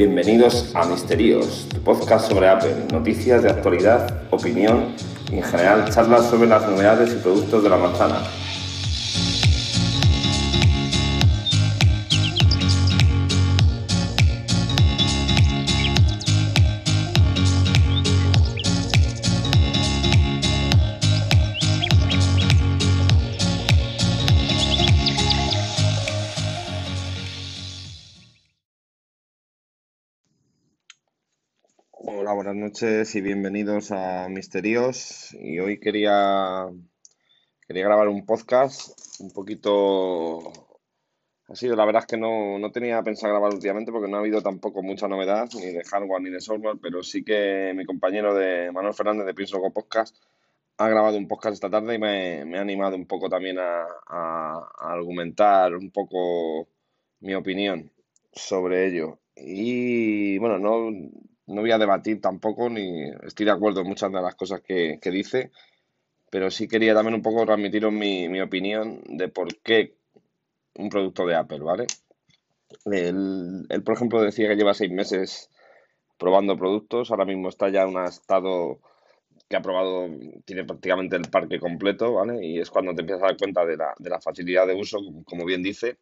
Bienvenidos a Misterios, tu podcast sobre Apple, noticias de actualidad, opinión y en general charlas sobre las novedades y productos de la manzana. Noches y bienvenidos a Misterios. Y hoy quería, quería grabar un podcast un poquito... Sido, la verdad es que no, no tenía pensado grabar últimamente porque no ha habido tampoco mucha novedad, ni de hardware ni de software, pero sí que mi compañero de Manuel Fernández de Pienso Podcast ha grabado un podcast esta tarde y me, me ha animado un poco también a, a, a argumentar un poco mi opinión sobre ello. Y bueno, no, no voy a debatir tampoco, ni estoy de acuerdo en muchas de las cosas que, que dice, pero sí quería también un poco transmitiros mi, mi opinión de por qué un producto de Apple, ¿vale? Él, él, por ejemplo, decía que lleva seis meses probando productos, ahora mismo está ya en un estado que ha probado, tiene prácticamente el parque completo, ¿vale? Y es cuando te empiezas a dar cuenta de la, de la facilidad de uso, como bien dice.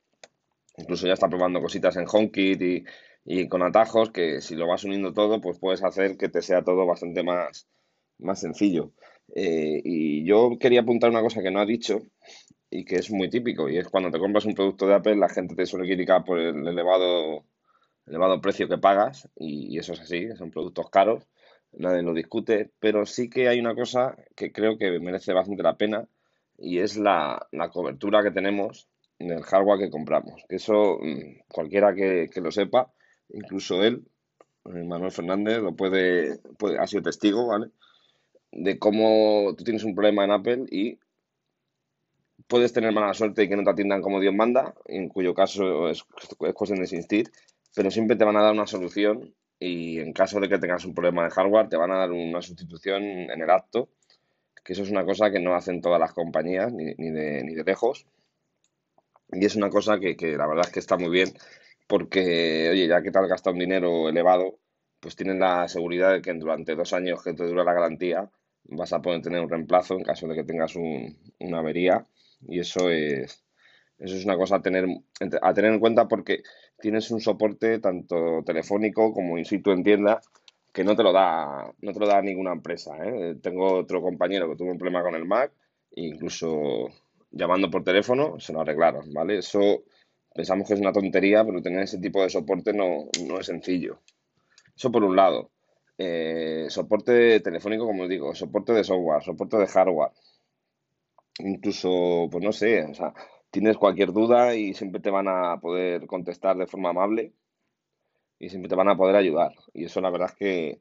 Incluso ya está probando cositas en HomeKit y, y con atajos que si lo vas uniendo todo, pues puedes hacer que te sea todo bastante más, más sencillo. Eh, y yo quería apuntar una cosa que no ha dicho y que es muy típico, y es cuando te compras un producto de Apple, la gente te suele criticar por el elevado, elevado precio que pagas, y, eso es así, son productos caros, nadie lo discute, pero sí que hay una cosa que creo que merece bastante la pena, y es la, la cobertura que tenemos en el hardware que compramos. Eso, mm, cualquiera que lo sepa, incluso él, eh, Manuel Fernández, lo puede, ha sido testigo, ¿vale? De cómo tú tienes un problema en Apple y puedes tener mala suerte y que no te atiendan como Dios manda, en cuyo caso es, es cuestión de insistir, pero siempre te van a dar una solución y en caso de que tengas un problema de hardware te van a dar una sustitución en el acto, que eso es una cosa que no hacen todas las compañías, ni, ni, de, ni de lejos, y es una cosa que, que la verdad es que está muy bien porque, oye, ya que te has gastado un dinero elevado, pues tienes la seguridad de que durante dos años que te dura la garantía vas a poder tener un reemplazo en caso de que tengas un, una avería y eso es, eso es una cosa a tener, a tener en cuenta porque tienes un soporte tanto telefónico como in situ en tienda que no te lo da, no te lo da ninguna empresa. ¿eh? Tengo otro compañero que tuvo un problema con el Mac e incluso llamando por teléfono se lo arreglaron, ¿vale? Eso Pensamos que es una tontería, pero tener ese tipo de soporte no, no es sencillo. Eso por un lado. Eh, soporte telefónico, como os digo, soporte de software, soporte de hardware. Incluso, pues no sé, o sea, tienes cualquier duda y siempre te van a poder contestar de forma amable y siempre te van a poder ayudar. Y eso la verdad es que,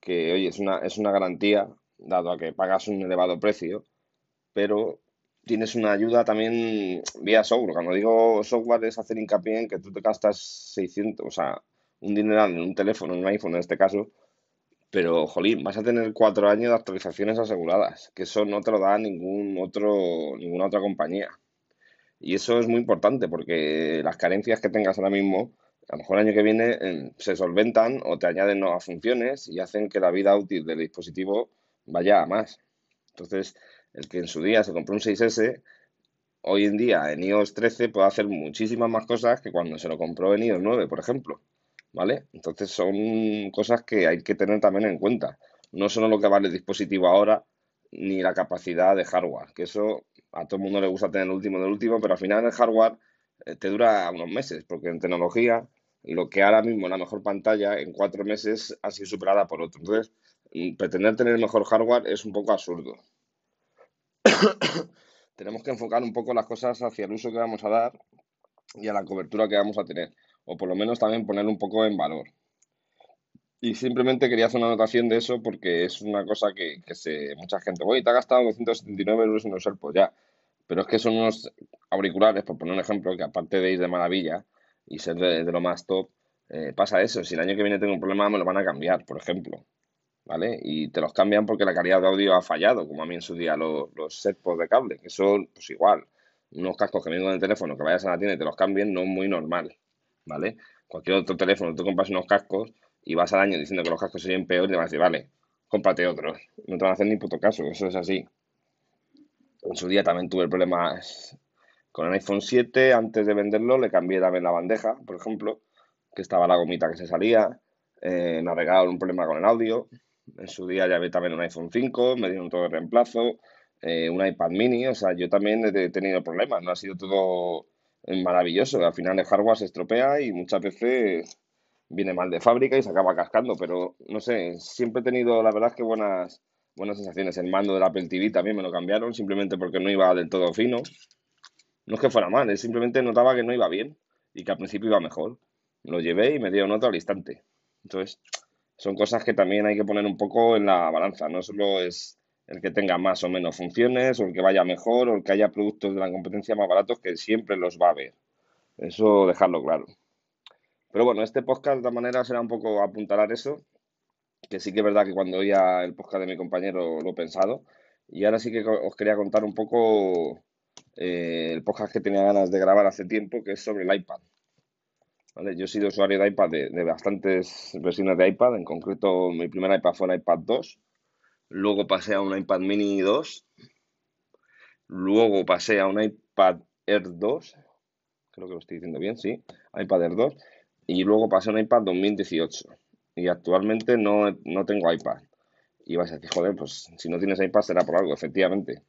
que oye, es una, es una garantía, dado a que pagas un elevado precio, pero tienes una ayuda también vía software. Cuando digo software es hacer hincapié en que tú te gastas 600, o sea, un dineral en un teléfono, en un iPhone en este caso, pero, jolín, vas a tener cuatro años de actualizaciones aseguradas, que eso no te lo da ningún otro, ninguna otra compañía. Y eso es muy importante porque las carencias que tengas ahora mismo, a lo mejor el año que viene eh, se solventan o te añaden nuevas funciones y hacen que la vida útil del dispositivo vaya a más. Entonces, el que en su día se compró un 6S, hoy en día en iOS 13 puede hacer muchísimas más cosas que cuando se lo compró en iOS 9, por ejemplo. ¿Vale? Entonces son cosas que hay que tener también en cuenta. No solo lo que vale el dispositivo ahora, ni la capacidad de hardware, que eso a todo el mundo le gusta tener el último del último, pero al final el hardware eh, te dura unos meses, porque en tecnología lo que ahora mismo es la mejor pantalla en cuatro meses ha sido superada por otro. Entonces, mm, pretender tener mejor hardware es un poco absurdo. tenemos que enfocar un poco las cosas hacia el uso que vamos a dar y a la cobertura que vamos a tener, o por lo menos también poner un poco en valor. Y simplemente quería hacer una anotación de eso porque es una cosa que, se, mucha gente, oye, te ha gastado 279 euros en usar, pues ya. Pero es que son unos auriculares, por poner un ejemplo, que aparte de ir de maravilla y ser de, de lo más top, eh, pasa eso. Si el año que viene tengo un problema, me lo van a cambiar, por ejemplo. ¿Vale? Y te los cambian porque la calidad de audio ha fallado, como a mí en su día los, los setpods de cable, que son, pues igual, unos cascos que vienen con el teléfono, que vayas a la tienda y te los cambien, no es muy normal, ¿vale? cualquier otro teléfono, tú compras unos cascos y vas al año diciendo que los cascos serían peor y te van a decir, vale, cómprate otros. No te van a hacer ni puto caso, eso es así. En su día también tuve problemas con el iPhone 7, antes de venderlo le cambié también la bandeja, por ejemplo, que estaba la gomita que se salía, eh, arreglaron un problema con el audio, en su día ya vi también un iPhone 5, me dieron todo de reemplazo, eh, un iPad mini, o sea, yo también he tenido problemas, no ha sido todo maravilloso, al final el hardware se estropea y muchas veces viene mal de fábrica y se acaba cascando, pero no sé, siempre he tenido la verdad que buenas, buenas sensaciones. El mando del Apple TV también me lo cambiaron simplemente porque no iba del todo fino. No es que fuera mal, simplemente notaba que no iba bien y que al principio iba mejor. Lo llevé y me dio nota al instante. Entonces, son cosas que también hay que poner un poco en la balanza. No solo es el que tenga más o menos funciones, o el que vaya mejor, o el que haya productos de la competencia más baratos, que siempre los va a haber. Eso dejarlo claro. Pero bueno, este podcast de todas maneras será un poco apuntalar eso, que sí que es verdad que cuando oía el podcast de mi compañero lo he pensado. Y ahora sí que os quería contar un poco eh, el podcast que tenía ganas de grabar hace tiempo, que es sobre el iPad. ¿Vale? Yo he sido usuario de iPad de, bastantes versiones de iPad, en concreto mi primer iPad fue el iPad 2, luego pasé a un iPad mini 2, luego pasé a un iPad Air 2, creo que lo estoy diciendo bien, sí, iPad Air 2, y luego pasé a un iPad 2018 y actualmente no, no tengo iPad. Y vas a decir, joder, pues si no tienes iPad será por algo, efectivamente.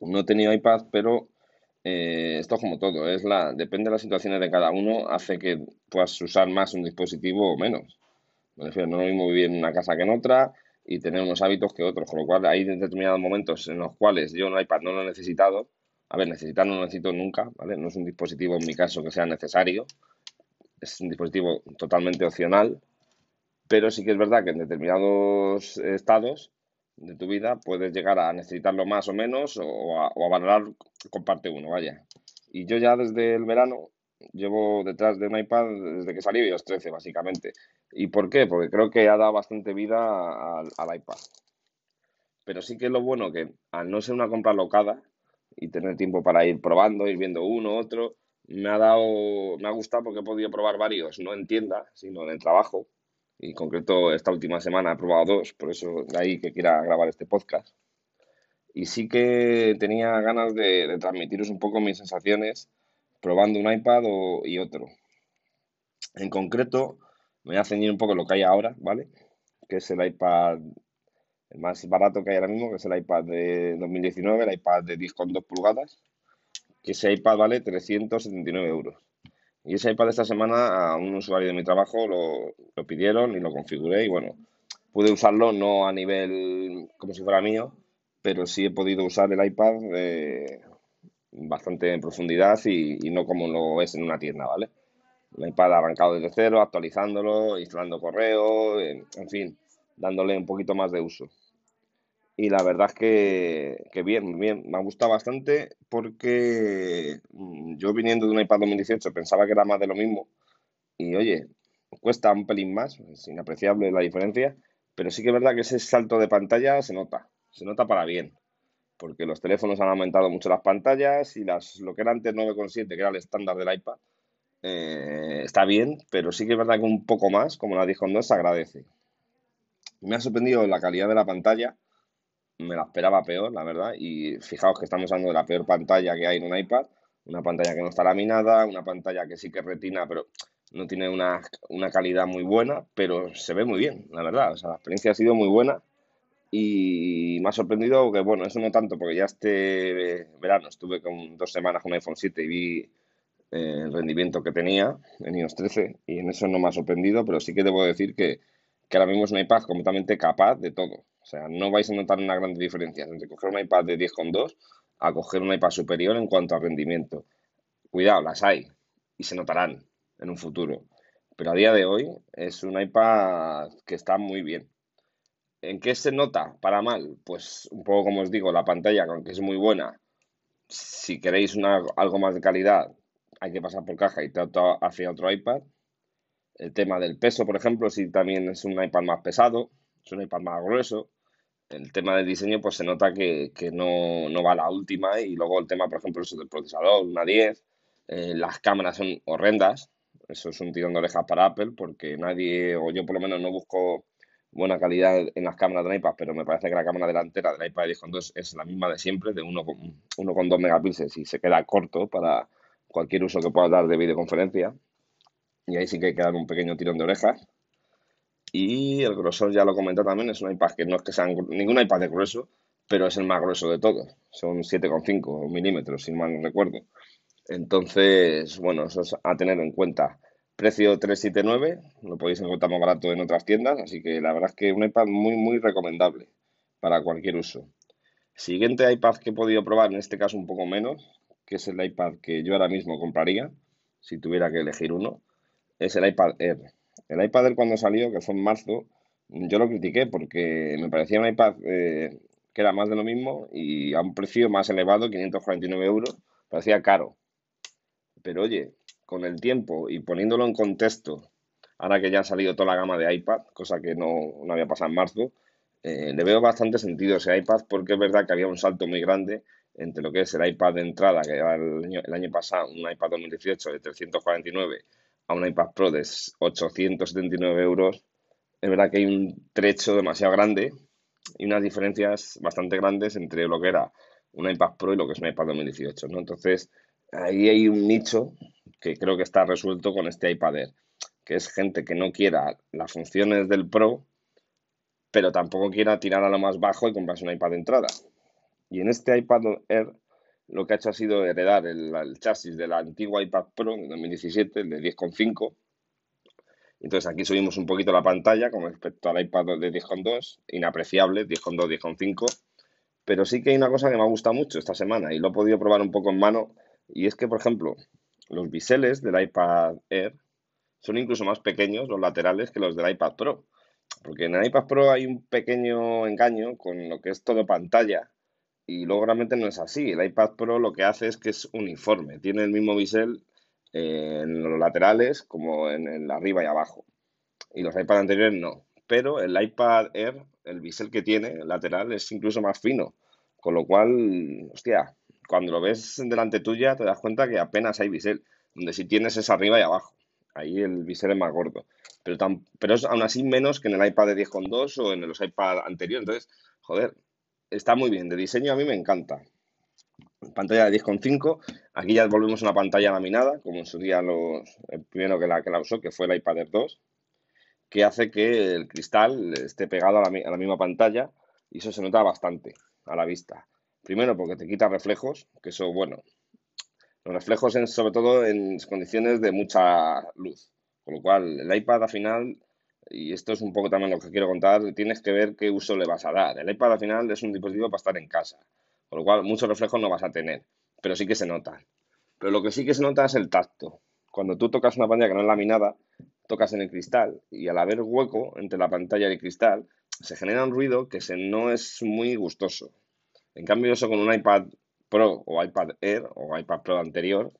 No he tenido iPad, pero eh, esto es como todo, es la, depende de las situaciones de cada uno, hace que puedas usar más un dispositivo o menos. Me refiero, no lo mismo vivir en una casa que en otra y tener unos hábitos que otros, con lo cual hay determinados momentos en los cuales yo un iPad no lo he necesitado. A ver, necesitar no lo necesito nunca, ¿vale? No es un dispositivo en mi caso que sea necesario, es un dispositivo totalmente opcional, pero sí que es verdad que en determinados estados de tu vida puedes llegar a necesitarlo más o menos o a, valorar con parte uno, vaya. Y yo ya desde el verano llevo detrás de un iPad desde que salí iOS 13, básicamente. ¿Y por qué? Porque creo que ha dado bastante vida al, al iPad. Pero sí que es lo bueno que al no ser una compra locada y tener tiempo para ir probando, ir viendo uno, otro, me ha dado, me ha gustado porque he podido probar varios, no en tienda, sino en el trabajo. Y en concreto esta última semana he probado dos, por eso de ahí que quiera grabar este podcast. Y sí que tenía ganas de, transmitiros un poco mis sensaciones probando un iPad y otro. En concreto, me voy a ceñir un poco lo que hay ahora, ¿vale? Que es el iPad, el más barato que hay ahora mismo, que es el iPad de 2019, el iPad de 10,2 pulgadas que ese iPad vale 379 euros. Y ese iPad esta semana a un usuario de mi trabajo lo, lo pidieron y lo configuré y bueno, pude usarlo no a nivel como si fuera mío, pero sí he podido usar el iPad eh, bastante en profundidad y, y, no como lo es en una tienda, ¿vale? El iPad arrancado desde cero, actualizándolo, instalando correo, en, en fin, dándole un poquito más de uso. Y la verdad es que, bien, bien, me ha gustado bastante porque mm, yo viniendo de un iPad 2018 pensaba que era más de lo mismo y oye, cuesta un pelín más, es inapreciable la diferencia, pero sí que es verdad que ese salto de pantalla se nota, se nota para bien, porque los teléfonos han aumentado mucho las pantallas y las, lo que era antes 9,7, que era el estándar del iPad, eh, está bien, pero sí que es verdad que un poco más, como la 10.2, se agradece. Me ha sorprendido la calidad de la pantalla me la esperaba peor, la verdad. Y fijaos que estamos hablando de la peor pantalla que hay en un iPad. Una pantalla que no está laminada, una pantalla que sí que retina, pero no tiene una, calidad muy buena, pero se ve muy bien, la verdad. O sea, la experiencia ha sido muy buena y me ha sorprendido que, bueno, eso no tanto, porque ya este verano estuve con dos semanas con iPhone 7 y vi eh, el rendimiento que tenía en iOS 13 y en eso no me ha sorprendido, pero sí que debo decir que, que ahora mismo es un iPad completamente capaz de todo. Sea, no vais a notar una gran diferencia entre coger un iPad de 10,2 a coger un iPad superior en cuanto a rendimiento. Cuidado, las hay y se notarán en un futuro. Pero a día de hoy es un iPad que está muy bien. ¿En qué se nota para mal? Pues un poco como os digo, la pantalla, aunque es muy buena, si queréis una, algo más de calidad, hay que pasar por caja y tratar hacia otro iPad. El tema del peso, por ejemplo, si también es un iPad más pesado, es un iPad más grueso. El tema del diseño, pues se nota que, no, no, va a la última. Y luego el tema, por ejemplo, eso del procesador, una 10. Eh, las cámaras son horrendas. Eso es un tirón de orejas para Apple porque nadie, o yo por lo menos no busco buena calidad en las cámaras del iPad, pero me parece que la cámara delantera del iPad 10.2 es la misma de siempre, de 1,2 megapíxeles y se queda corto para cualquier uso que pueda dar de videoconferencia. Y ahí sí que hay que dar un pequeño tirón de orejas. Y el grosor ya lo comenté también, es un iPad que no es que sea ningún iPad de grueso, pero es el más grueso de todos. Son 7,5 milímetros, si mal no recuerdo. Entonces, bueno, eso es a tener en cuenta. Precio 379, lo podéis encontrar más barato en otras tiendas, así que la verdad es que un iPad muy, muy recomendable para cualquier uso. Siguiente iPad que he podido probar, en este caso un poco menos, que es el iPad que yo ahora mismo compraría, si tuviera que elegir uno, es el iPad Air. El iPad cuando salió, que fue en marzo, yo lo critiqué porque me parecía un iPad eh, que era más de lo mismo y a un precio más elevado, 549 euros, parecía caro. Pero oye, con el tiempo y poniéndolo en contexto, ahora que ya ha salido toda la gama de iPad, cosa que no, había pasado en marzo, eh, le veo bastante sentido ese iPad porque es verdad que había un salto muy grande entre lo que es el iPad de entrada, que era el año, el año pasado, un iPad 2018 de 349 a un iPad Pro de 879 euros, es verdad que hay un trecho demasiado grande y unas diferencias bastante grandes entre lo que era un iPad Pro y lo que es un iPad 2018, ¿no? Entonces, ahí hay un nicho que creo que está resuelto con este iPad Air, que es gente que no quiera las funciones del Pro, pero tampoco quiera tirar a lo más bajo y comprarse un iPad de entrada. Y en este iPad Air lo que ha hecho ha sido heredar el, chasis del antiguo iPad Pro de 2017, el de 10.5. Entonces aquí subimos un poquito la pantalla con respecto al iPad de 10.2, inapreciable, 10.2, 10.5. Pero sí que hay una cosa que me ha gustado mucho esta semana y lo he podido probar un poco en mano. Y es que, por ejemplo, los biseles del iPad Air son incluso más pequeños, los laterales, que los del iPad Pro. Porque en el iPad Pro hay un pequeño engaño con lo que es todo pantalla y luego realmente no es así. El iPad Pro lo que hace es que es uniforme. Tiene el mismo bisel eh, en los laterales como en el arriba y abajo. Y los iPad anteriores no. Pero el iPad Air, el bisel que tiene lateral es incluso más fino. Con lo cual, hostia, cuando lo ves delante tuya te das cuenta que apenas hay bisel. Donde si tienes es arriba y abajo. Ahí el bisel es más gordo. Pero, tan, pero es aún así menos que en el iPad de 10.2 o en los iPad anteriores. Entonces, joder, está muy bien. De diseño a mí me encanta. Pantalla de 10,5. Aquí ya volvemos a una pantalla laminada, como en su día los, el primero que la, que la usó, que fue el iPad Air 2, que hace que el cristal esté pegado a la, misma pantalla y eso se nota bastante a la vista. Primero porque te quita reflejos, que eso, bueno, los reflejos en, sobre todo en condiciones de mucha luz. Con lo cual, el iPad al final y esto es un poco también lo que quiero contar, tienes que ver qué uso le vas a dar. El iPad al final es un dispositivo para estar en casa, con lo cual muchos reflejos no vas a tener, pero sí que se nota. Pero lo que sí que se nota es el tacto. Cuando tú tocas una pantalla que no es laminada, tocas en el cristal y al haber hueco entre la pantalla y el cristal, se genera un ruido que se, no es muy gustoso. En cambio, eso con un iPad Pro o iPad Air o iPad Pro anterior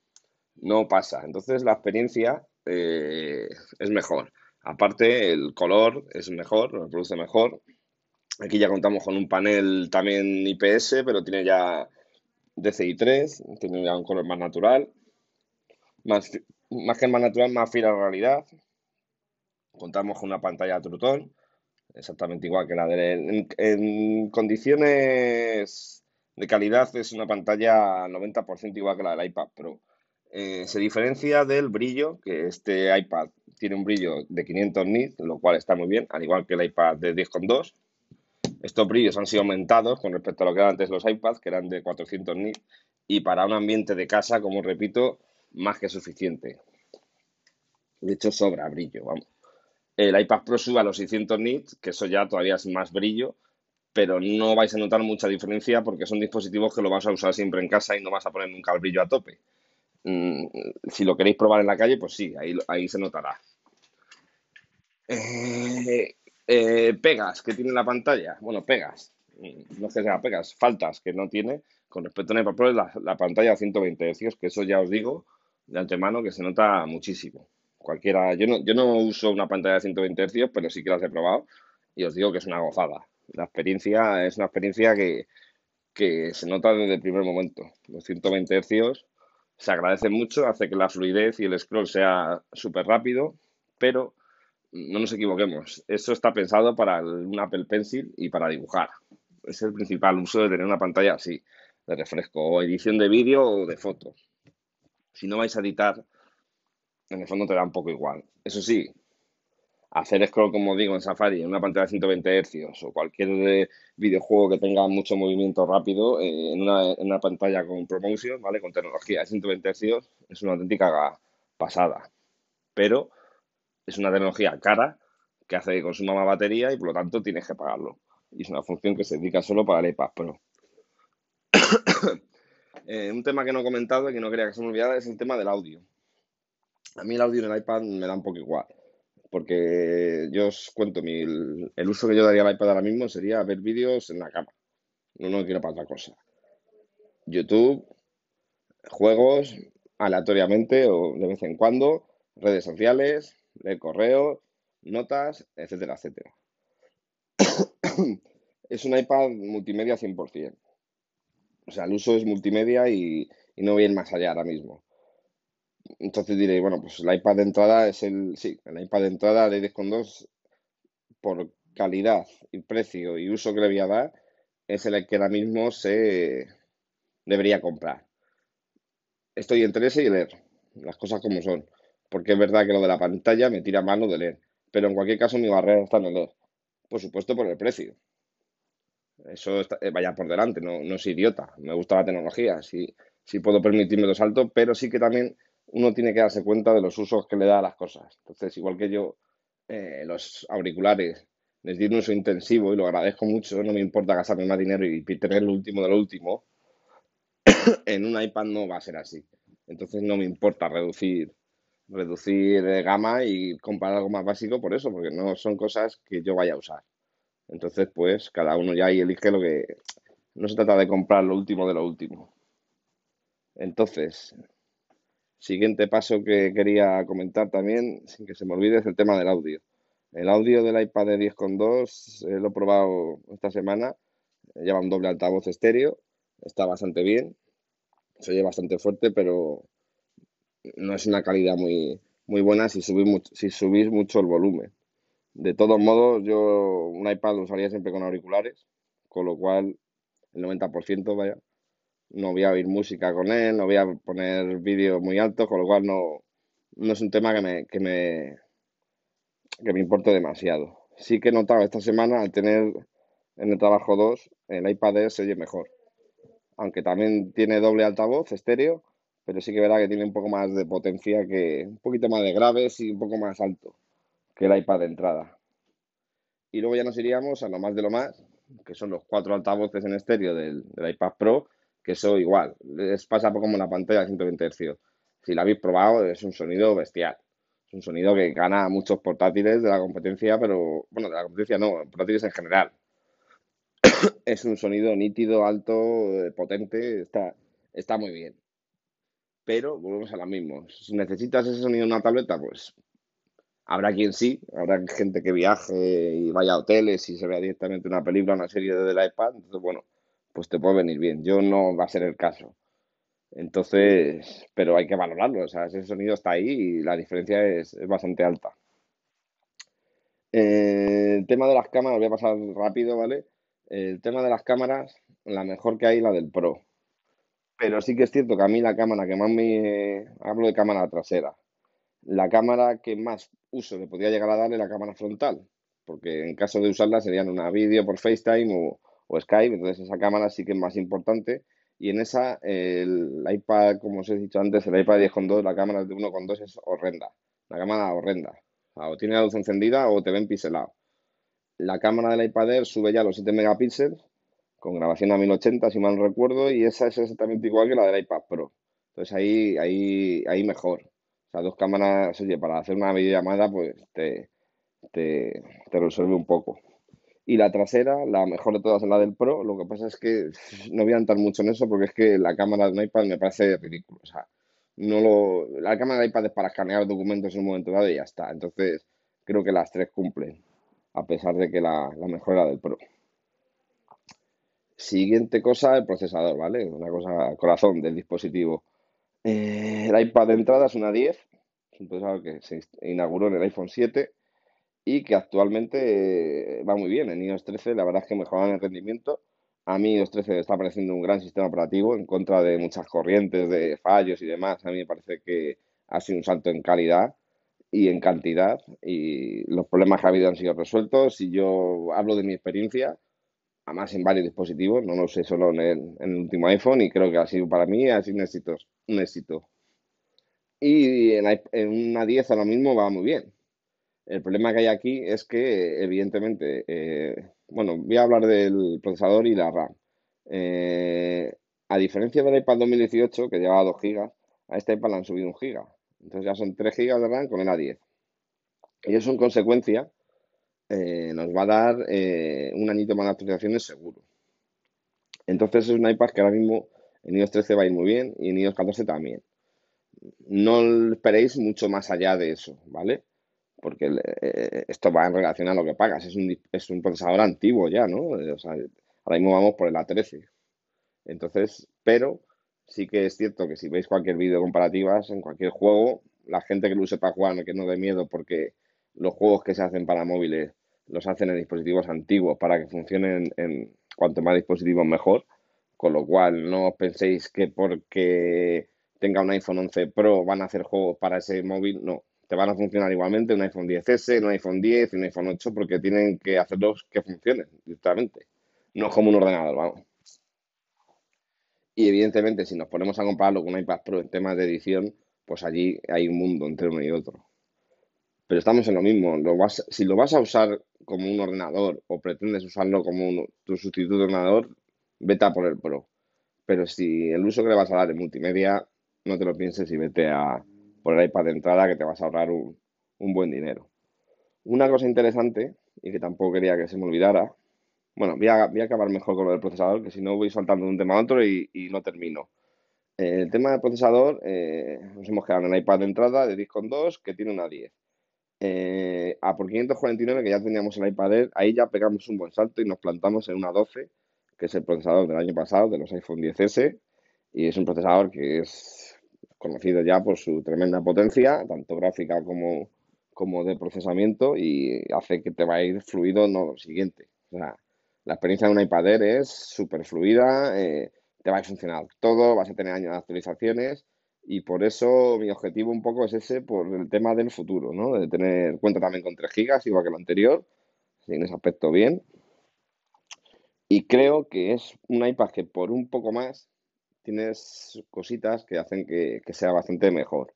no pasa. Entonces la experiencia eh, es mejor. Aparte, el color es mejor, lo produce mejor. Aquí ya contamos con un panel también IPS, pero tiene ya DCI3, tiene ya un color más natural. Más, más que más natural, más fiel a la realidad. Contamos con una pantalla Trutón, exactamente igual que la de... En, en condiciones de calidad es una pantalla 90% igual que la del iPad Pro. Eh, se diferencia del brillo, que este iPad tiene un brillo de 500 nits, lo cual está muy bien, al igual que el iPad de 10.2. Estos brillos han sido aumentados con respecto a lo que eran antes los iPads, que eran de 400 nits, y para un ambiente de casa, como repito, más que suficiente. De hecho, sobra brillo, vamos. El iPad Pro sube a los 600 nits, que eso ya todavía es más brillo, pero no vais a notar mucha diferencia porque son dispositivos que lo vas a usar siempre en casa y no vas a poner nunca el brillo a tope. Mm, si lo queréis probar en la calle, pues sí, ahí, ahí se notará. Eh, eh, pegas que tiene la pantalla. Bueno, pegas. No es que sea pegas, faltas que no tiene con respecto a la pantalla a 120 Hz, que eso ya os digo de antemano que se nota muchísimo. Cualquiera, yo no, yo no uso una pantalla de 120 Hz, pero sí que las he probado y os digo que es una gozada. La experiencia es una experiencia que, que se nota desde el primer momento. Los 120 Hz se agradece mucho, hace que la fluidez y el scroll sea súper rápido, pero no nos equivoquemos, eso está pensado para un Apple Pencil y para dibujar. Es el principal uso de tener una pantalla así, de refresco, o edición de vídeo o de foto. Si no vais a editar, en el fondo te da un poco igual. Eso sí, hacer scroll, como digo, en Safari, en una pantalla de 120 Hz o cualquier eh, videojuego que tenga mucho movimiento rápido eh, en, una, pantalla con promotion, ¿vale? Con tecnología de 120 Hz, es una auténtica pasada. Pero es una tecnología cara que hace que consuma más batería y por lo tanto tienes que pagarlo. Y es una función que se dedica solo para el iPad Pro. Eh, un tema que no he comentado y que no quería que se me olvidara es el tema del audio. A mí el audio en el iPad me da un poco igual porque yo os cuento, el, uso que yo daría al iPad ahora mismo sería ver vídeos en la cama. No, no quiero para otra cosa. YouTube, juegos, aleatoriamente o de vez en cuando, redes sociales, leer correo, notas, etcétera, etcétera. es un iPad multimedia 100%. O sea, el uso es multimedia y, y no voy a ir más allá ahora mismo. Entonces diréis, bueno, pues el iPad de entrada es el, sí, el iPad de entrada de 10.2 por calidad y precio y uso que le voy a dar es el que ahora mismo se debería comprar. Estoy entre ese y leer, las cosas como son, porque es verdad que lo de la pantalla me tira mano de leer, pero en cualquier caso mi barrera está en el leer, por supuesto por el precio. Eso eh, vaya por delante, no, no soy idiota, me gusta la tecnología, sí, sí puedo permitirme los saltos, pero sí que también uno tiene que darse cuenta de los usos que le da a las cosas. Entonces, igual que yo, eh, los auriculares les di un uso intensivo y lo agradezco mucho, no me importa gastarme más dinero y tener lo último de lo último, en un iPad no va a ser así. Entonces no me importa reducir reducir gama y comprar algo más básico por eso, porque no son cosas que yo vaya a usar. Entonces, pues cada uno ya ahí elige lo que... No se trata de comprar lo último de lo último. Entonces, Siguiente paso que quería comentar también, sin que se me olvide, es el tema del audio. El audio del iPad de 10.2 eh, lo he probado esta semana. Lleva un doble altavoz estéreo. Está bastante bien. Se oye bastante fuerte, pero no es una calidad muy, muy buena si subís, mucho, si subís mucho el volumen. De todos modos, yo un iPad lo usaría siempre con auriculares, con lo cual el 90% vaya no voy a oír música con él, no voy a poner vídeos muy altos, con lo cual no, no es un tema que me, que me, que me importe demasiado. Sí que he notado esta semana al tener en el trabajo 2, el iPad Air se oye mejor. Aunque también tiene doble altavoz estéreo, pero sí que verá que tiene un poco más de potencia que, un poquito más de graves y un poco más alto que el iPad de entrada. Y luego ya nos iríamos a lo más de lo más, que son los cuatro altavoces en estéreo del iPad Pro que eso igual, les pasa como la pantalla de 120 Hz. Si la habéis probado, es un sonido bestial. Es un sonido que gana a muchos portátiles de la competencia, pero bueno, de la competencia no, portátiles en general. es un sonido nítido, alto, potente, está, está muy bien. Pero volvemos a lo mismo. Si necesitas ese sonido en una tableta, pues habrá quien sí, habrá gente que viaje y vaya a hoteles y se vea directamente una película, una serie de la iPad. Entonces, bueno, pues te puede venir bien. Yo no va a ser el caso. Entonces, pero hay que valorarlo. O sea, ese sonido está ahí y la diferencia es, bastante alta. Eh, el tema de las cámaras, voy a pasar rápido, ¿vale? El tema de las cámaras, la mejor que hay, la del Pro. Pero sí que es cierto que a mí la cámara que más me... Hablo de cámara trasera. La cámara que más uso le podría llegar a dar es la cámara frontal. Porque en caso de usarla serían una vídeo por FaceTime o, o Skype, entonces esa cámara sí que es más importante. Y en esa, el iPad, como os he dicho antes, el iPad 10.2, la cámara de 1.2 es horrenda. La cámara horrenda. O, tiene la luz encendida o te ven pixelado. La cámara del iPad Air sube ya a los 7 megapíxeles, con grabación a 1080, si mal recuerdo, y esa es exactamente igual que la del iPad Pro. Entonces ahí, ahí, ahí mejor. O sea, dos cámaras, oye, para hacer una videollamada, pues te, te, te resuelve un poco. Y la trasera, la mejor de todas es la del Pro. Lo que pasa es que no voy a entrar mucho en eso porque es que la cámara del iPad me parece ridículo. O sea, no lo, la cámara del iPad es para escanear documentos en un momento dado y ya está. Entonces, creo que las tres cumplen, a pesar de que la, la mejor era del Pro. Siguiente cosa, el procesador, ¿vale? Una cosa, corazón del dispositivo. Eh, el iPad de entrada es una 10, es un procesador que se inauguró en el iPhone 7 y que actualmente eh, va muy bien. En iOS 13 la verdad es que mejoran el rendimiento. A mí iOS 13 está pareciendo un gran sistema operativo en contra de muchas corrientes de fallos y demás. A mí me parece que ha sido un salto en calidad y en cantidad y los problemas que ha habido han sido resueltos. Y yo hablo de mi experiencia, además en varios dispositivos, no lo sé solo en el, en el último iPhone y creo que ha sido para mí ha sido un éxito. Un éxito. Y en, en una 10 ahora mismo va muy bien. El problema que hay aquí es que, evidentemente, eh, bueno, voy a hablar del procesador y la RAM. Eh, a diferencia del iPad 2018, que llevaba 2 GB, a este iPad le han subido 1 GB. Entonces ya son 3 GB de RAM con el A10. Y eso en consecuencia eh, nos va a dar un añito más de actualizaciones seguro. Entonces es un iPad que ahora mismo en iOS 13 va a ir muy bien y en iOS 14 también. No esperéis mucho más allá de eso, ¿vale? Porque eh, esto va en relación a lo que pagas. Es un, es un procesador antiguo ya, ¿no? O sea, ahora mismo vamos por el A13. Entonces, pero sí que es cierto que si veis cualquier vídeo comparativas en cualquier juego, la gente que lo use para jugar, que no dé miedo porque los juegos que se hacen para móviles los hacen en dispositivos antiguos para que funcionen en cuanto más dispositivos mejor. Con lo cual, no penséis que porque tenga un iPhone 11 Pro van a hacer juegos para ese móvil. No, te van a funcionar igualmente un iPhone 10S, un iPhone 10 y un iPhone 8 porque tienen que hacerlos que funcionen directamente. No es como un ordenador, vamos. Y evidentemente, si nos ponemos a compararlo con un iPad Pro en temas de edición, pues allí hay un mundo entre uno y otro. Pero estamos en lo mismo. Si lo vas a usar como un ordenador o pretendes usarlo como tu sustituto de ordenador, vete a por el Pro. Pero si el uso que le vas a dar en multimedia, no te lo pienses y vete a, por el iPad de entrada que te vas a ahorrar un, buen dinero. Una cosa interesante, y que tampoco quería que se me olvidara, bueno, voy a, acabar mejor con lo del procesador, que si no voy saltando de un tema a otro y, no termino. Eh, el tema del procesador, eh, nos hemos quedado en el iPad de entrada de Discon 2, que tiene una 10. Eh, a por 549, que ya teníamos el iPad Air, ahí ya pegamos un buen salto y nos plantamos en una 12, que es el procesador del año pasado, de los iPhone 10S, y es un procesador que es conocido ya por su tremenda potencia, tanto gráfica como, como de procesamiento, y hace que te va a ir fluido no lo siguiente. O sea, la experiencia de un iPad Air es súper fluida, eh, te va a funcionar todo, vas a tener años de actualizaciones, y por eso mi objetivo un poco es ese, por el tema del futuro, ¿no? De tener cuenta también con 3 GB, igual que el anterior, en ese aspecto bien. Y creo que es un iPad que por un poco más tienes cositas que hacen que, sea bastante mejor.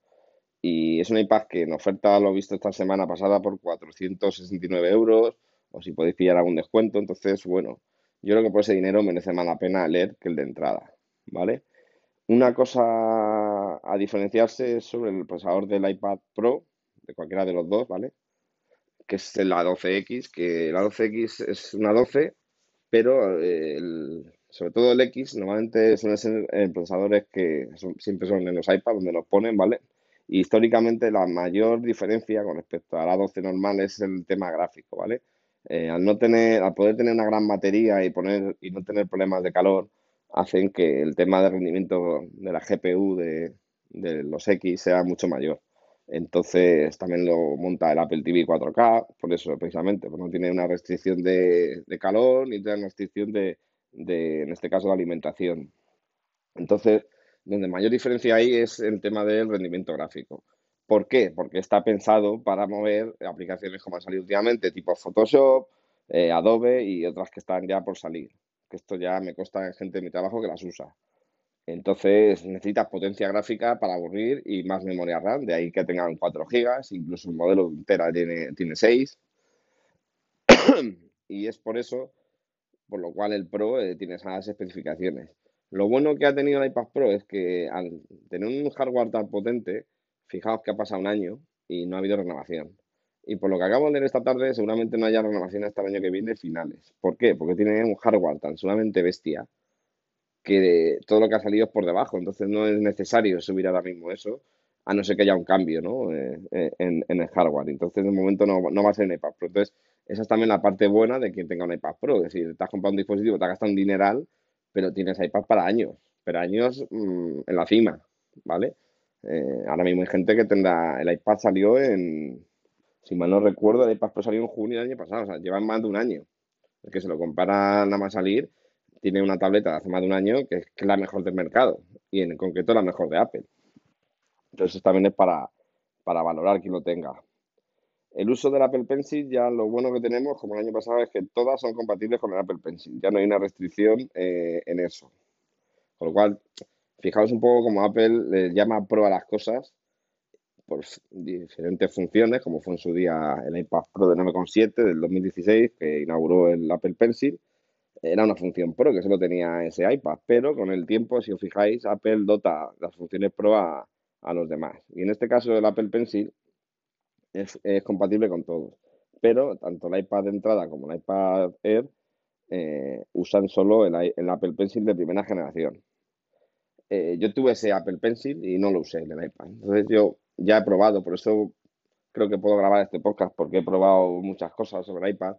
Y es un iPad que en oferta lo he visto esta semana pasada por 469 euros, o si podéis pillar algún descuento. Entonces, bueno, yo creo que por ese dinero merece más la pena leer que el de entrada, ¿vale? Una cosa a diferenciarse es sobre el procesador del iPad Pro, de cualquiera de los dos, ¿vale? Que es la 12X, que la 12X es una 12, pero eh, el, sobre todo el X, normalmente suelen ser eh, procesadores que siempre son en los iPads donde los ponen, ¿vale? Y históricamente la mayor diferencia con respecto a la 12 normal es el tema gráfico, ¿vale? Eh, al no tener, al poder tener una gran batería y poner y no tener problemas de calor, hacen que el tema de rendimiento de la GPU de, los X sea mucho mayor. Entonces también lo monta el Apple TV 4K, por eso precisamente, porque no tiene una restricción de, de calor ni tiene una restricción de, de, en este caso, la alimentación. Entonces, donde mayor diferencia hay es el tema del rendimiento gráfico. ¿Por qué? Porque está pensado para mover aplicaciones como han salido últimamente, tipo Photoshop, eh, Adobe y otras que están ya por salir. Que esto ya me consta gente de mi trabajo que las usa. Entonces necesitas potencia gráfica para aburrir y más memoria RAM, de ahí que tengan 4 GB, incluso el modelo entera tiene, tiene 6. y es por eso por lo cual el Pro eh, tiene esas especificaciones. Lo bueno que ha tenido el iPad Pro es que al tener un hardware tan potente, fijaos que ha pasado un año y no ha habido renovación. Y por lo que acabo de leer esta tarde, seguramente no haya renovación hasta el año que viene finales. ¿Por qué? Porque tiene un hardware tan sumamente bestia que todo lo que ha salido es por debajo. Entonces no es necesario subir ahora mismo eso, a no ser que haya un cambio ¿no? Eh, eh, en, el hardware. Entonces de momento no, no va a ser un iPad Pro. Entonces esa es también la parte buena de quien tenga un iPad Pro. Es decir, te has comprado un dispositivo, te has gastado un dineral, pero tienes iPad para años, pero años mm, en la cima. ¿vale? Eh, ahora mismo hay gente que tendrá, el iPad salió en, si mal no recuerdo, el iPad Pro salió en junio del año pasado, o sea, llevan más de un año. El que se lo compara nada más salir, tiene una tableta de hace más de un año que es, la mejor del mercado y en concreto la mejor de Apple. Entonces también es para, para valorar quien lo tenga. El uso del Apple Pencil, ya lo bueno que tenemos, como el año pasado, es que todas son compatibles con el Apple Pencil. Ya no hay una restricción eh, en eso. Con lo cual, fijaos un poco como Apple le llama prueba las cosas por diferentes funciones, como fue en su día el iPad Pro de 9,7 del 2016, que inauguró el Apple Pencil. Era una función Pro que solo tenía ese iPad, pero con el tiempo, si os fijáis, Apple dota las funciones Pro a, a los demás. Y en este caso el Apple Pencil es, compatible con todos. Pero tanto el iPad de entrada como el iPad Air eh, usan solo el, Apple Pencil de primera generación. Eh, yo tuve ese Apple Pencil y no lo usé en el iPad. Entonces yo ya he probado, por eso creo que puedo grabar este podcast porque he probado muchas cosas sobre el iPad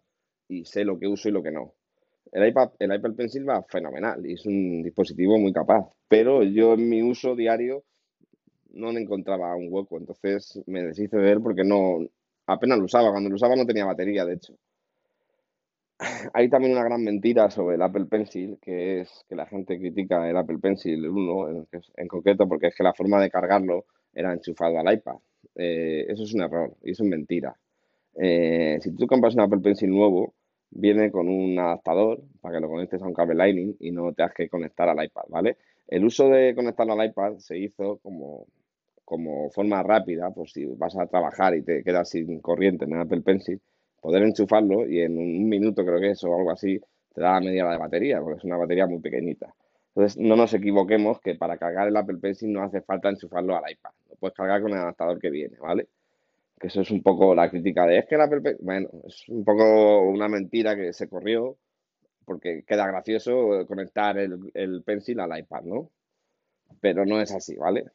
y sé lo que uso y lo que no. El iPad, el Apple Pencil va fenomenal y es un dispositivo muy capaz, pero yo en mi uso diario no encontraba un hueco, entonces me deshice de él porque no, apenas lo usaba, cuando lo usaba no tenía batería, de hecho. Hay también una gran mentira sobre el Apple Pencil, que es que la gente critica el Apple Pencil 1 en, concreto porque es que la forma de cargarlo era enchufado al iPad. Eh, eso es un error y eso es mentira. Eh, si tú compras un Apple Pencil nuevo, viene con un adaptador para que lo conectes a un cable Lightning y no te has que conectar al iPad, ¿vale? El uso de conectarlo al iPad se hizo como como forma rápida, por si vas a trabajar y te quedas sin corriente en el Apple Pencil, poder enchufarlo y en un minuto creo que eso o algo así te da la media hora de batería, porque es una batería muy pequeñita. Entonces, no nos equivoquemos que para cargar el Apple Pencil no hace falta enchufarlo al iPad. Lo puedes cargar con el adaptador que viene, ¿vale? Que eso es un poco la crítica de, es que el Apple Pencil, bueno, es un poco una mentira que se corrió, porque queda gracioso conectar el, el Pencil al iPad, ¿no? Pero no es así, ¿vale?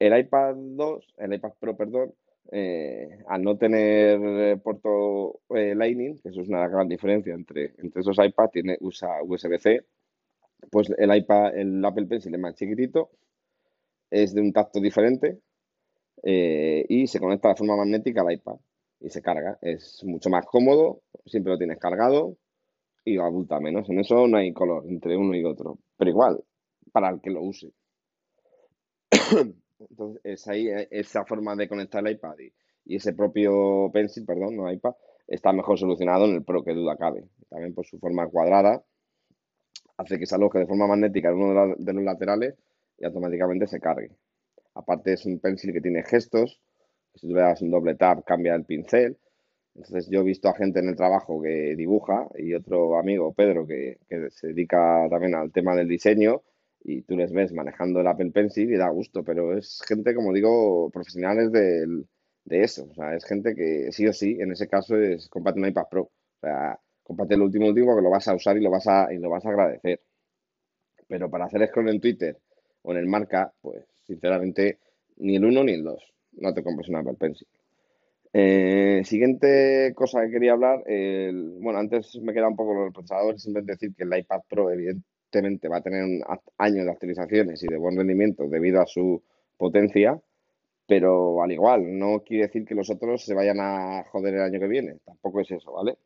El iPad 2, el iPad Pro, perdón, eh, al no tener eh, puerto eh, Lightning, que eso es una gran diferencia entre, entre esos iPads, tiene, usa USB-C, pues el iPad, el Apple Pencil es más chiquitito, es de un tacto diferente y se conecta de forma magnética al iPad y se carga. Es mucho más cómodo, siempre lo tienes cargado y abulta menos. En eso no hay color entre uno y otro, pero igual, para el que lo use. Entonces, es ahí, eh, esa forma de conectar el iPad y, ese propio Pencil, perdón, no iPad, está mejor solucionado en el Pro, que duda cabe. También por su forma cuadrada, hace que se aloje de forma magnética en uno de, los laterales y automáticamente se cargue. Aparte es un pencil que tiene gestos, si tú le das un doble tap cambia el pincel. Entonces yo he visto a gente en el trabajo que dibuja y otro amigo, Pedro, que se dedica también al tema del diseño y tú les ves manejando el Apple Pencil y da gusto, pero es gente, como digo, profesionales de, de eso. O sea, es gente que sí o sí, en ese caso, es comparte un iPad Pro. O sea, comparte el último último que lo vas a usar y lo vas a, y lo vas a agradecer. Pero para hacer scroll en Twitter o en el marca, pues sinceramente, ni el 1 ni el 2. No te compres un Apple Pencil. Eh, siguiente cosa que quería hablar, bueno, antes me queda un poco los procesadores, simplemente decir que el iPad Pro, evidentemente, va a tener un año de actualizaciones y de buen rendimiento debido a su potencia, pero al igual, no quiere decir que los otros se vayan a joder el año que viene, tampoco es eso, ¿vale?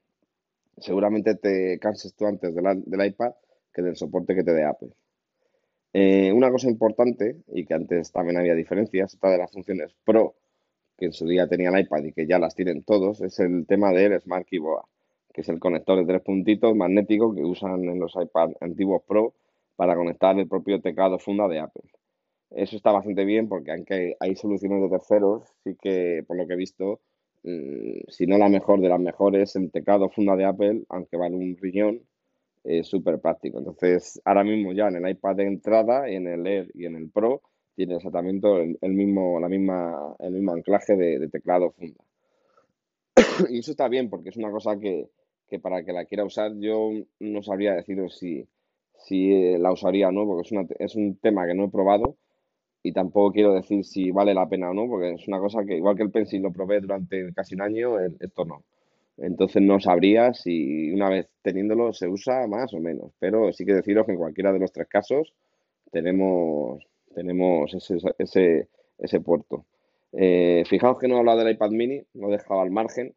Seguramente te canses tú antes del iPad que del soporte que te dé Apple. Eh, una cosa importante, y que antes también había diferencias, esta de las funciones Pro, que en su día tenía el iPad y que ya las tienen todos, es el tema del Smart Keyboard que es el conector de tres puntitos magnético que usan en los iPad antiguos Pro para conectar el propio teclado funda de Apple. Eso está bastante bien porque aunque hay soluciones de terceros, sí que por lo que he visto, mm, si no la mejor de las mejores, el teclado funda de Apple, aunque vale un riñón, es súper práctico. Entonces, ahora mismo ya en el iPad de entrada, en el Air y en el Pro, tiene exactamente el, mismo, la misma, el mismo anclaje de teclado funda. y eso está bien porque es una cosa que, que para que la quiera usar yo no sabría deciros si, si eh, la usaría o no, porque es, es un tema que no he probado y tampoco quiero decir si vale la pena o no, porque es una cosa que igual que el Pencil lo probé durante casi un año, esto no. Entonces no sabría si una vez teniéndolo se usa más o menos, pero sí que deciros que en cualquiera de los tres casos tenemos, tenemos ese, ese, ese puerto. Eh, fijaos que no he hablado del iPad mini, lo he dejado al margen,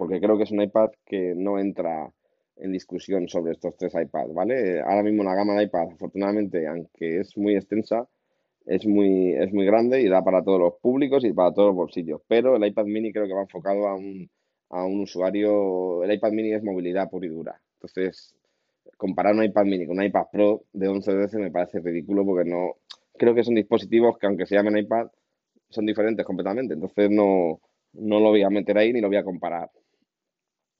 porque creo que es un iPad que no entra en discusión sobre estos tres iPads, ¿vale? Ahora mismo la gama de iPad, afortunadamente, aunque es muy extensa, es muy, es muy grande y da para todos los públicos y para todos los bolsillos. Pero el iPad mini creo que va enfocado a un, a un usuario. El iPad mini es movilidad pura y dura. Entonces, comparar un iPad mini con un iPad Pro de 11 veces me parece ridículo porque no. Creo que son dispositivos que, aunque se llamen iPad, son diferentes completamente. Entonces, no, no lo voy a meter ahí ni lo voy a comparar.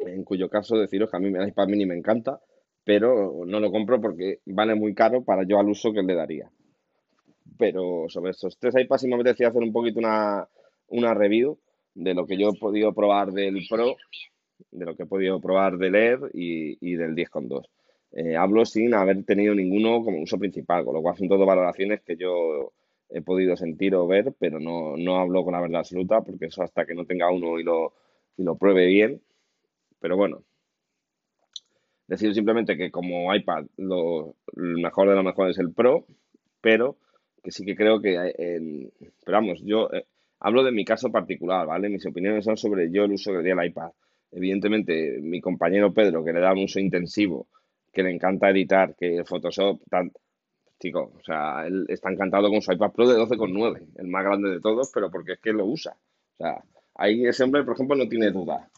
En cuyo caso, deciros que a mí el iPad mini me encanta, pero no lo compro porque vale muy caro para yo al uso que le daría. Pero sobre estos tres iPads sí me apetecía hacer un poquito una, una review de lo que yo he podido probar del Pro, de lo que he podido probar del Air y, y del 10.2. Eh, hablo sin haber tenido ninguno como uso principal, con lo cual son todo valoraciones que yo he podido sentir o ver, pero no, no hablo con la verdad absoluta, porque eso hasta que no tenga uno y lo, y lo pruebe bien. Pero bueno, decir simplemente que como iPad lo, mejor de lo mejor es el Pro, pero que sí que creo que, en, pero vamos, yo eh, hablo de mi caso particular, ¿vale? Mis opiniones son sobre yo el uso que di al iPad. Evidentemente, mi compañero Pedro, que le da un uso intensivo, que le encanta editar, que Photoshop, tan, o sea, él está encantado con su iPad Pro de 12,9, el más grande de todos, pero porque es que lo usa. O sea, ahí ese hombre, por ejemplo, no tiene duda,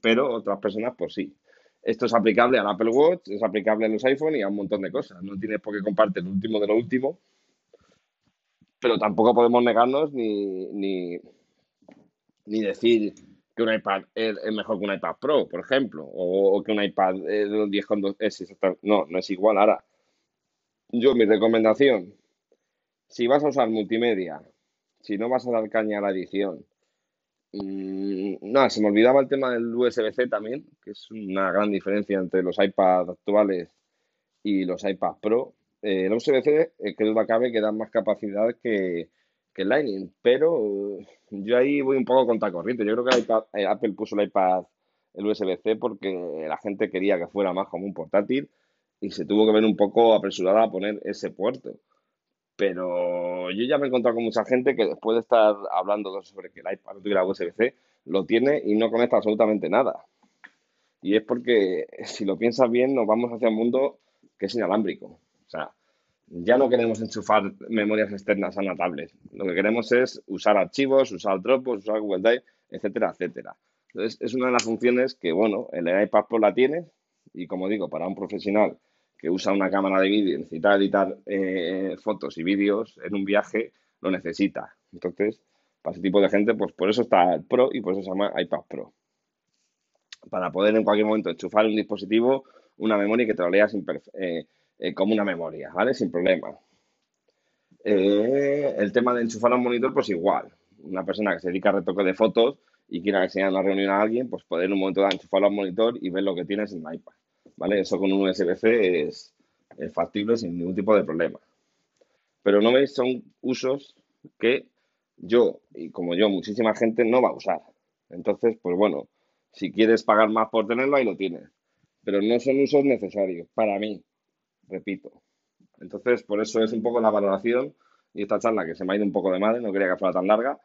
pero otras personas, pues sí. Esto es aplicable al Apple Watch, es aplicable a los iPhone y a un montón de cosas. No tienes por qué compartir el último de lo último, pero tampoco podemos negarnos ni, ni, ni decir que un iPad es, mejor que un iPad Pro, por ejemplo, o, que un iPad de 10.2 es no, no es igual. Ahora, yo mi recomendación, si vas a usar multimedia, si no vas a dar caña a la edición, mmm, nada, se me olvidaba el tema del USB-C también, que es una gran diferencia entre los iPads actuales y los iPad Pro. Eh, el USB-C, eh, que cabe, que da más capacidad que, que Lightning, pero yo ahí voy un poco contra corriente. Yo creo que eh, Apple puso el iPad, el USB-C, porque la gente quería que fuera más como un portátil y se tuvo que ver un poco apresurada a poner ese puerto. Pero yo ya me he encontrado con mucha gente que después de estar hablando sobre que el iPad no tuviera USB-C, lo tiene y no conecta absolutamente nada. Y es porque, si lo piensas bien, nos vamos hacia un mundo que es inalámbrico. O sea, ya no queremos enchufar memorias externas a una tablet. Lo que queremos es usar archivos, usar Dropbox, usar Google Drive, etcétera, etcétera. Entonces, es una de las funciones que, bueno, el iPad Pro la tiene y, como digo, para un profesional que usa una cámara de vídeo necesita editar eh, fotos y vídeos en un viaje, lo necesita. Entonces, para ese tipo de gente, pues por eso está el Pro y por eso se llama iPad Pro. Para poder en cualquier momento enchufar un dispositivo, una memoria que te lo lea eh, eh, como una memoria, ¿vale? Sin problema. El tema de enchufar un monitor, pues igual. Una persona que se dedica a retoque de fotos y quiera enseñar una reunión a alguien, pues poder en un momento dado enchufarlo al monitor y ver lo que tienes en el iPad. ¿Vale? Eso con un USB-C es, factible sin ningún tipo de problema. Pero no veis, son usos que yo, y como yo, muchísima gente no va a usar. Entonces, pues bueno, si quieres pagar más por tenerlo, ahí lo tienes. Pero no son usos necesarios para mí repito. Entonces, por eso es un poco la valoración y esta charla que se me ha ido un poco de madre, no quería que fuera tan larga.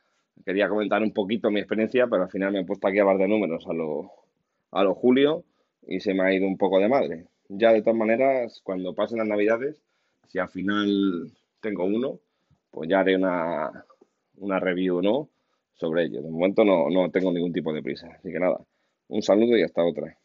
Quería comentar un poquito mi experiencia, pero al final me he puesto aquí a hablar de números a lo, a lo julio y se me ha ido un poco de madre. Ya de todas maneras, cuando pasen las navidades, si al final tengo uno, pues ya haré una, una review no sobre ello. De momento no, no tengo ningún tipo de prisa. Así que nada, un saludo y hasta otra.